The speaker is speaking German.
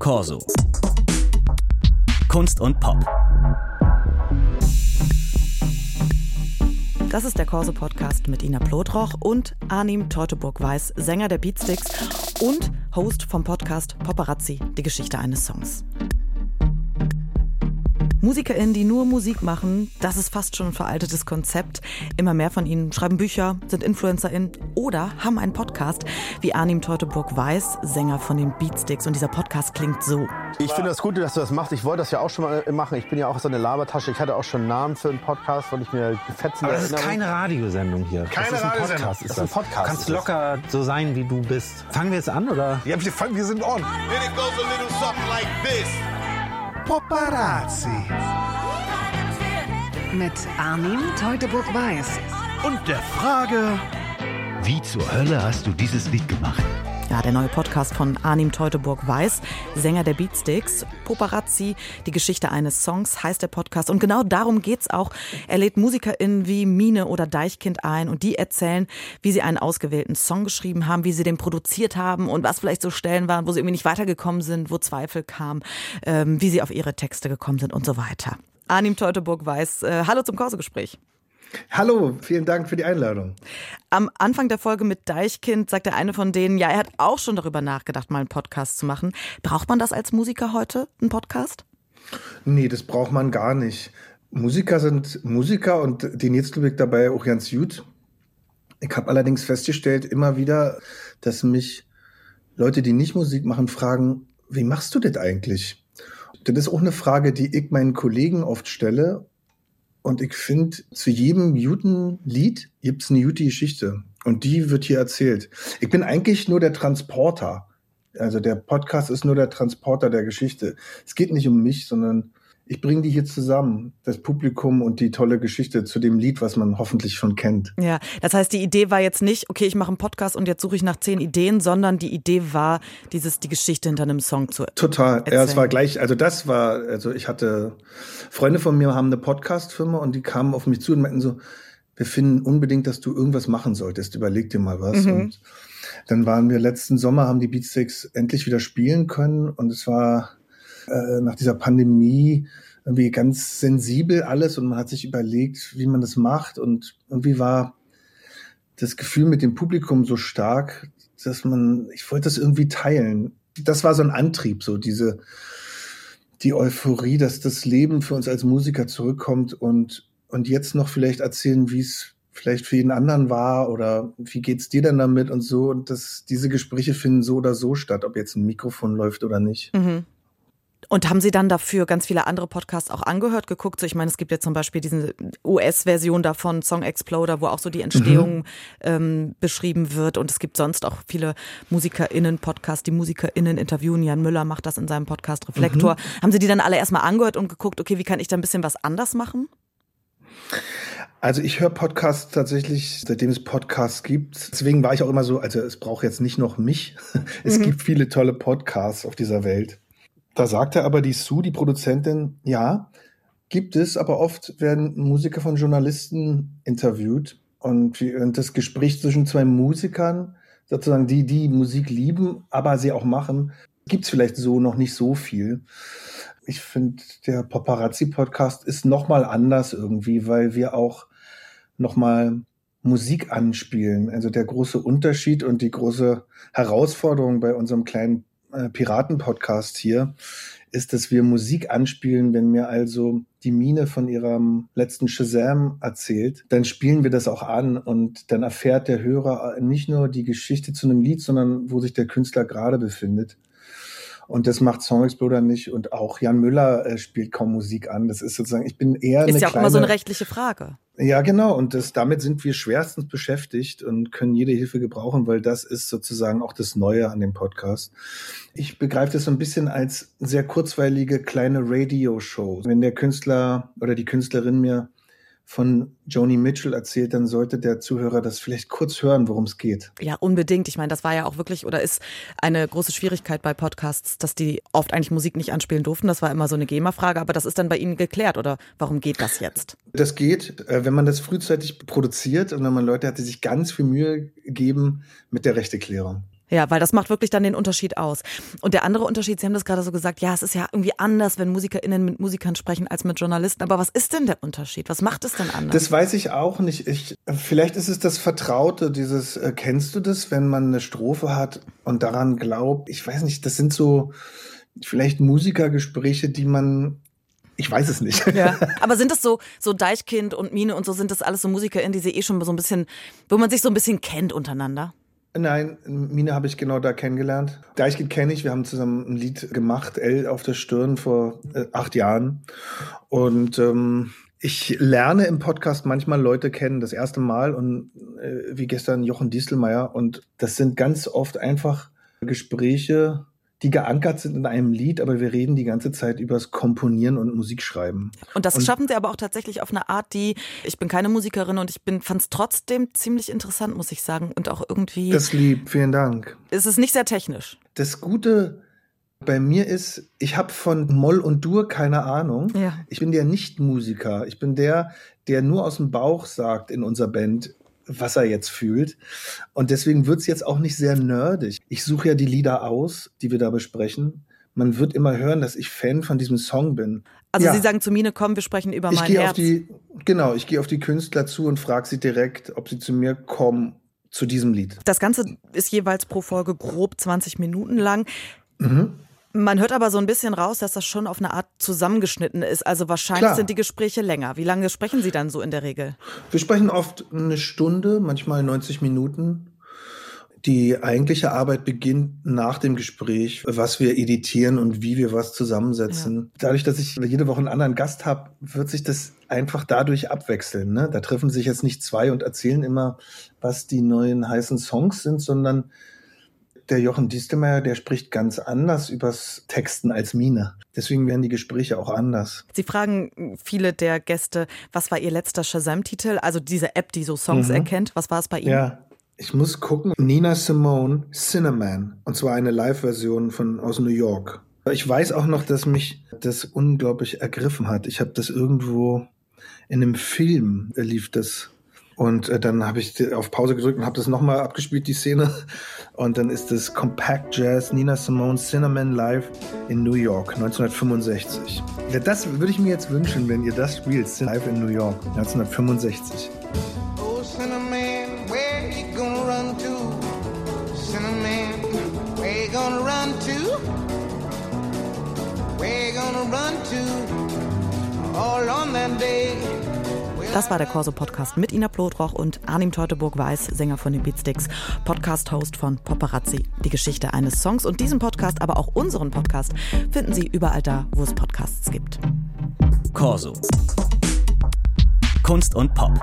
Corso. Kunst und Pop. Das ist der Corso-Podcast mit Ina Plotroch und Arnim Teutoburg-Weiß, Sänger der Beatsticks und Host vom Podcast Paparazzi, die Geschichte eines Songs. MusikerInnen, die nur Musik machen, das ist fast schon ein veraltetes Konzept. Immer mehr von ihnen schreiben Bücher, sind InfluencerInnen oder haben einen Podcast, wie Arnim Teutoburg weiß, Sänger von den Beatsticks. Und dieser Podcast klingt so. Ich finde das gut, dass du das machst. Ich wollte das ja auch schon mal machen. Ich bin ja auch so eine Labertasche. Ich hatte auch schon einen Namen für einen Podcast, weil ich mir fetzen Aber das ist keine Radiosendung hier. Keine das ist ein Radiosendung. Podcast. Das ist ein Podcast, Du kannst locker so sein, wie du bist. Fangen wir jetzt an, oder? Ja, wir, wir sind on. And it goes a little something like this. Paparazzi. Mit Arnim Teutoburg-Weiß. Und der Frage, Wie zur Hölle hast du dieses Lied gemacht? Ja, der neue Podcast von Arnim Teutoburg-Weiß, Sänger der Beatsticks. Paparazzi, die Geschichte eines Songs heißt der Podcast. Und genau darum geht's auch. Er lädt MusikerInnen wie Mine oder Deichkind ein und die erzählen, wie sie einen ausgewählten Song geschrieben haben, wie sie den produziert haben und was vielleicht so Stellen waren, wo sie irgendwie nicht weitergekommen sind, wo Zweifel kamen, ähm, wie sie auf ihre Texte gekommen sind und so weiter. Arnim Teutoburg-Weiß, äh, hallo zum Korsegespräch. Hallo, vielen Dank für die Einladung. Am Anfang der Folge mit Deichkind sagt der eine von denen, ja, er hat auch schon darüber nachgedacht, mal einen Podcast zu machen. Braucht man das als Musiker heute, einen Podcast? Nee, das braucht man gar nicht. Musiker sind Musiker und den jetzt ich dabei auch ganz gut. Ich habe allerdings festgestellt immer wieder, dass mich Leute, die nicht Musik machen, fragen, wie machst du das eigentlich? Das ist auch eine Frage, die ich meinen Kollegen oft stelle. Und ich finde, zu jedem guten Lied gibt es eine gute Geschichte. Und die wird hier erzählt. Ich bin eigentlich nur der Transporter. Also der Podcast ist nur der Transporter der Geschichte. Es geht nicht um mich, sondern ich bringe die hier zusammen, das Publikum und die tolle Geschichte zu dem Lied, was man hoffentlich schon kennt. Ja, das heißt, die Idee war jetzt nicht, okay, ich mache einen Podcast und jetzt suche ich nach zehn Ideen, sondern die Idee war, dieses, die Geschichte hinter einem Song zu Total. Ja, es erzählen. war gleich, also das war, also ich hatte Freunde von mir haben eine Podcast-Firma und die kamen auf mich zu und meinten so, wir finden unbedingt, dass du irgendwas machen solltest. Überleg dir mal was. Mhm. Und dann waren wir letzten Sommer, haben die Beatsticks endlich wieder spielen können und es war äh, nach dieser Pandemie irgendwie ganz sensibel alles und man hat sich überlegt, wie man das macht und irgendwie war das Gefühl mit dem Publikum so stark, dass man, ich wollte das irgendwie teilen. Das war so ein Antrieb, so diese, die Euphorie, dass das Leben für uns als Musiker zurückkommt und, und jetzt noch vielleicht erzählen, wie es vielleicht für jeden anderen war oder wie geht's dir denn damit und so. Und das, diese Gespräche finden so oder so statt, ob jetzt ein Mikrofon läuft oder nicht. Mhm. Und haben Sie dann dafür ganz viele andere Podcasts auch angehört, geguckt? So, ich meine, es gibt ja zum Beispiel diese US-Version davon, Song Exploder, wo auch so die Entstehung ähm, beschrieben wird. Und es gibt sonst auch viele MusikerInnen-Podcasts, die MusikerInnen interviewen. Jan Müller macht das in seinem Podcast Reflektor. Haben Sie die dann alle erstmal angehört und geguckt, okay, wie kann ich da ein bisschen was anders machen? Also ich höre Podcasts tatsächlich, seitdem es Podcasts gibt. Deswegen war ich auch immer so, also es braucht jetzt nicht noch mich. Es gibt viele tolle Podcasts auf dieser Welt. Da sagte aber die Sue, die Produzentin, ja, gibt es, aber oft werden Musiker von Journalisten interviewt und, und das Gespräch zwischen zwei Musikern, sozusagen die, die Musik lieben, aber sie auch machen, gibt es vielleicht so noch nicht so viel. Ich finde, der Paparazzi-Podcast ist noch mal anders irgendwie, weil wir auch noch mal Musik anspielen. Also der große Unterschied und die große Herausforderung bei unserem kleinen äh, Piraten-Podcast hier ist, dass wir Musik anspielen. Wenn mir also die Mine von ihrem letzten Shazam erzählt, dann spielen wir das auch an und dann erfährt der Hörer nicht nur die Geschichte zu einem Lied, sondern wo sich der Künstler gerade befindet. Und das macht Song Exploder nicht. Und auch Jan Müller äh, spielt kaum Musik an. Das ist sozusagen, ich bin eher Ist ja auch kleine, immer so eine rechtliche Frage. ja, genau. Und das, damit sind wir schwerstens beschäftigt und können jede Hilfe gebrauchen, weil das ist sozusagen auch das Neue an dem Podcast. Ich begreife das so ein bisschen als sehr kurzweilige kleine Radio-Show. Wenn der Künstler oder die Künstlerin mir von Joni Mitchell erzählt, dann sollte der Zuhörer das vielleicht kurz hören, worum es geht. Ja, unbedingt. Ich meine, das war ja auch wirklich oder ist eine große Schwierigkeit bei Podcasts, dass die oft eigentlich Musik nicht anspielen durften. Das war immer so eine GEMA-Frage, aber das ist dann bei Ihnen geklärt oder warum geht das jetzt? Das geht, äh, wenn man das frühzeitig produziert und wenn man Leute hat, die sich ganz viel Mühe geben mit der Rechteklärung. Ja, weil das macht wirklich dann den Unterschied aus. Und der andere Unterschied, Sie haben das gerade so gesagt, ja, es ist ja irgendwie anders, wenn MusikerInnen mit Musikern sprechen als mit Journalisten. Aber was ist denn der Unterschied? Was macht es denn anders? Das weiß ich auch nicht. Ich, vielleicht ist es das Vertraute, dieses, äh, kennst du das, wenn man eine Strophe hat und daran glaubt? Ich weiß nicht, das sind so vielleicht Musikergespräche, die man ich weiß es nicht. Ja. Aber sind das so, so Deichkind und Mine und so, sind das alles so MusikerInnen, die sie eh schon so ein bisschen, wo man sich so ein bisschen kennt untereinander? Nein, Mine habe ich genau da kennengelernt. Deichkind kenne ich, wir haben zusammen ein Lied gemacht, L auf der Stirn vor äh, acht Jahren. Und ähm, ich lerne im Podcast manchmal Leute kennen, das erste Mal und äh, wie gestern Jochen Dieselmeier. Und das sind ganz oft einfach Gespräche, die geankert sind in einem Lied, aber wir reden die ganze Zeit übers Komponieren und Musikschreiben. Und das und schaffen sie aber auch tatsächlich auf eine Art, die, ich bin keine Musikerin und ich fand es trotzdem ziemlich interessant, muss ich sagen. Und auch irgendwie. Das lieb, vielen Dank. Es ist nicht sehr technisch. Das Gute bei mir ist, ich habe von Moll und Dur keine Ahnung. Ja. Ich bin der Nicht-Musiker. Ich bin der, der nur aus dem Bauch sagt in unserer Band, was er jetzt fühlt. Und deswegen wird es jetzt auch nicht sehr nerdig. Ich suche ja die Lieder aus, die wir da besprechen. Man wird immer hören, dass ich Fan von diesem Song bin. Also ja. Sie sagen zu Mine, komm, wir sprechen über ich mein Herz. Auf die, genau, ich gehe auf die Künstler zu und frage sie direkt, ob sie zu mir kommen zu diesem Lied. Das Ganze ist jeweils pro Folge grob 20 Minuten lang. Mhm. Man hört aber so ein bisschen raus, dass das schon auf eine Art zusammengeschnitten ist. Also wahrscheinlich Klar. sind die Gespräche länger. Wie lange sprechen Sie dann so in der Regel? Wir sprechen oft eine Stunde, manchmal 90 Minuten. Die eigentliche Arbeit beginnt nach dem Gespräch, was wir editieren und wie wir was zusammensetzen. Ja. Dadurch, dass ich jede Woche einen anderen Gast habe, wird sich das einfach dadurch abwechseln. Ne? Da treffen sich jetzt nicht zwei und erzählen immer, was die neuen heißen Songs sind, sondern der Jochen Diestelmeier, der spricht ganz anders übers Texten als Mine. Deswegen werden die Gespräche auch anders. Sie fragen viele der Gäste, was war Ihr letzter Shazam-Titel? Also diese App, die so Songs mhm. erkennt. Was war es bei Ihnen? Ja, ich muss gucken. Nina Simone, Cinnamon. Und zwar eine Live-Version von aus New York. Ich weiß auch noch, dass mich das unglaublich ergriffen hat. Ich habe das irgendwo in einem Film lief das und äh, dann habe ich auf Pause gedrückt und habe das nochmal abgespielt, die Szene. Und dann ist das Compact Jazz Nina Simone Cinnamon Live in New York 1965. Ja, das würde ich mir jetzt wünschen, wenn ihr das spielt, live in New York 1965. Oh, Cinnamon, where you gonna run to? Cinnamon, where you gonna run to? Where you gonna run to? All on that day. Das war der Corso-Podcast mit Ina Plotroch und Arnim Teuteburg-Weiß, Sänger von den Beatsticks, Podcast-Host von Paparazzi. Die Geschichte eines Songs und diesen Podcast, aber auch unseren Podcast, finden Sie überall da, wo es Podcasts gibt. Corso. Kunst und Pop.